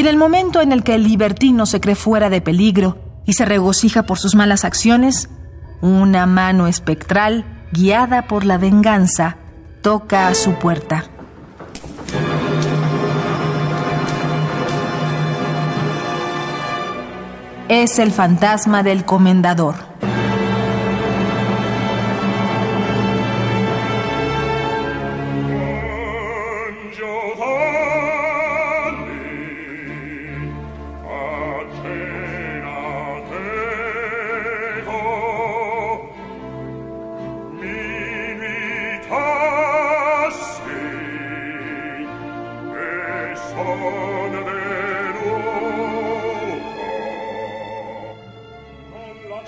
Y en el momento en el que el libertino se cree fuera de peligro y se regocija por sus malas acciones, una mano espectral, guiada por la venganza, toca a su puerta. Es el fantasma del comendador.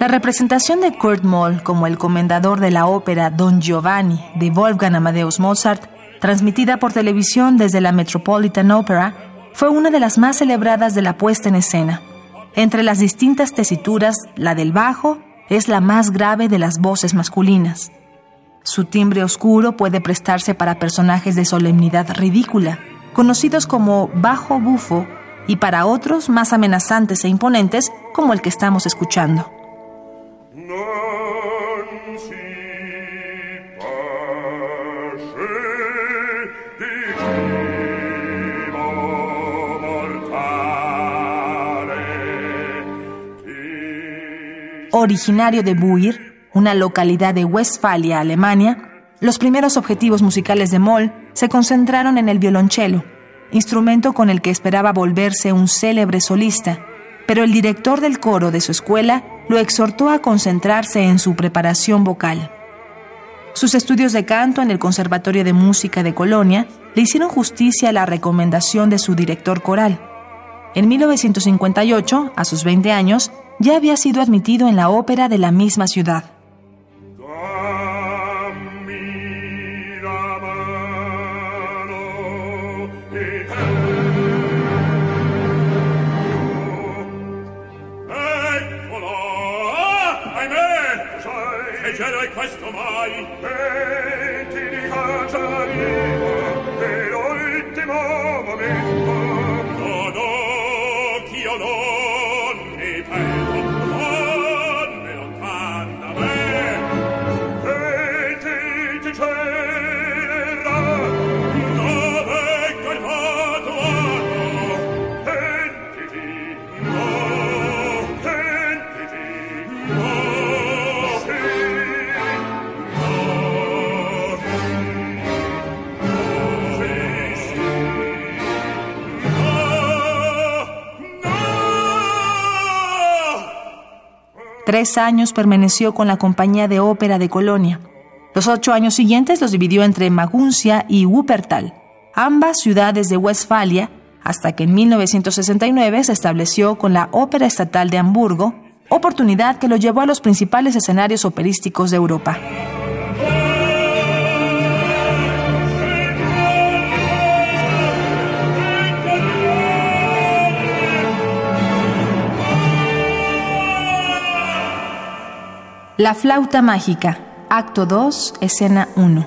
La representación de Kurt Moll como el comendador de la ópera Don Giovanni de Wolfgang Amadeus Mozart, transmitida por televisión desde la Metropolitan Opera, fue una de las más celebradas de la puesta en escena. Entre las distintas tesituras, la del bajo es la más grave de las voces masculinas. Su timbre oscuro puede prestarse para personajes de solemnidad ridícula, conocidos como bajo bufo, y para otros más amenazantes e imponentes como el que estamos escuchando. Originario de Buir, una localidad de Westfalia, Alemania, los primeros objetivos musicales de Moll se concentraron en el violonchelo, instrumento con el que esperaba volverse un célebre solista, pero el director del coro de su escuela lo exhortó a concentrarse en su preparación vocal. Sus estudios de canto en el Conservatorio de Música de Colonia le hicieron justicia a la recomendación de su director coral. En 1958, a sus 20 años, ya había sido admitido en la ópera de la misma ciudad. Questo mai. E ti ricacciaremo per l'ultimo momento. Non ho chi io non Tres años permaneció con la compañía de ópera de Colonia. Los ocho años siguientes los dividió entre Maguncia y Wuppertal, ambas ciudades de Westfalia, hasta que en 1969 se estableció con la Ópera Estatal de Hamburgo, oportunidad que lo llevó a los principales escenarios operísticos de Europa. La flauta mágica, acto 2, escena 1.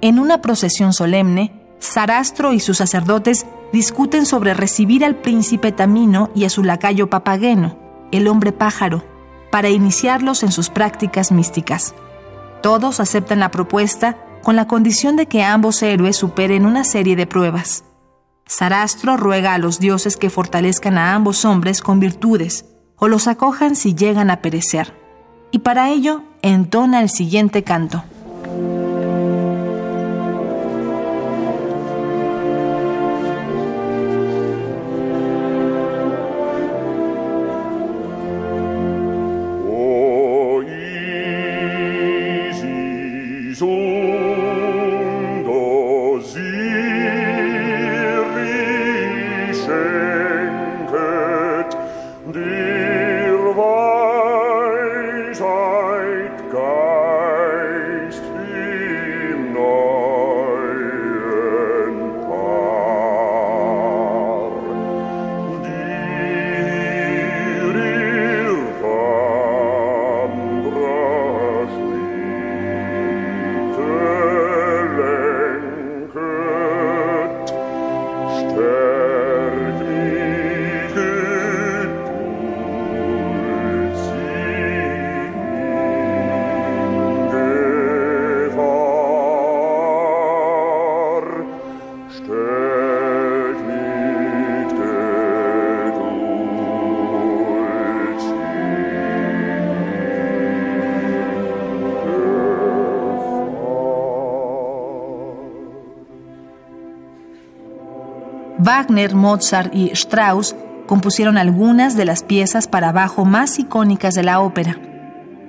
En una procesión solemne, Sarastro y sus sacerdotes discuten sobre recibir al príncipe Tamino y a su lacayo Papageno, el hombre pájaro, para iniciarlos en sus prácticas místicas. Todos aceptan la propuesta con la condición de que ambos héroes superen una serie de pruebas. Sarastro ruega a los dioses que fortalezcan a ambos hombres con virtudes o los acojan si llegan a perecer y para ello entona el siguiente canto. Wagner, Mozart y Strauss compusieron algunas de las piezas para bajo más icónicas de la ópera,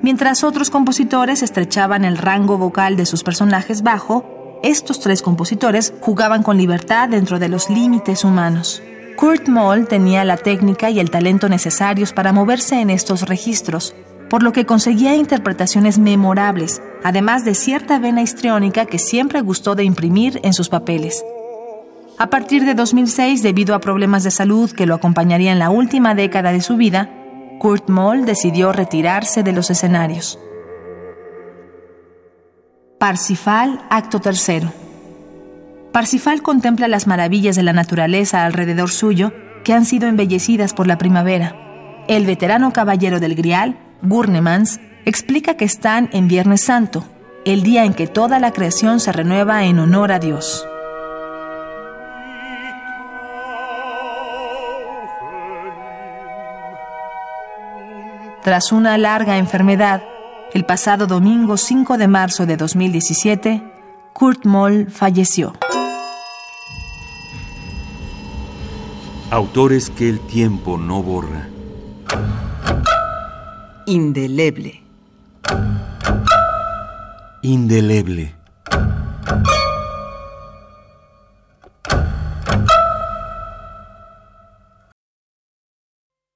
mientras otros compositores estrechaban el rango vocal de sus personajes bajo, estos tres compositores jugaban con libertad dentro de los límites humanos. Kurt Moll tenía la técnica y el talento necesarios para moverse en estos registros, por lo que conseguía interpretaciones memorables, además de cierta vena histriónica que siempre gustó de imprimir en sus papeles. A partir de 2006, debido a problemas de salud que lo acompañarían la última década de su vida, Kurt Moll decidió retirarse de los escenarios. Parsifal, acto tercero. Parsifal contempla las maravillas de la naturaleza alrededor suyo que han sido embellecidas por la primavera. El veterano caballero del Grial, Gurnemans, explica que están en Viernes Santo, el día en que toda la creación se renueva en honor a Dios. Tras una larga enfermedad, el pasado domingo 5 de marzo de 2017, Kurt Moll falleció. Autores que el tiempo no borra. Indeleble. Indeleble.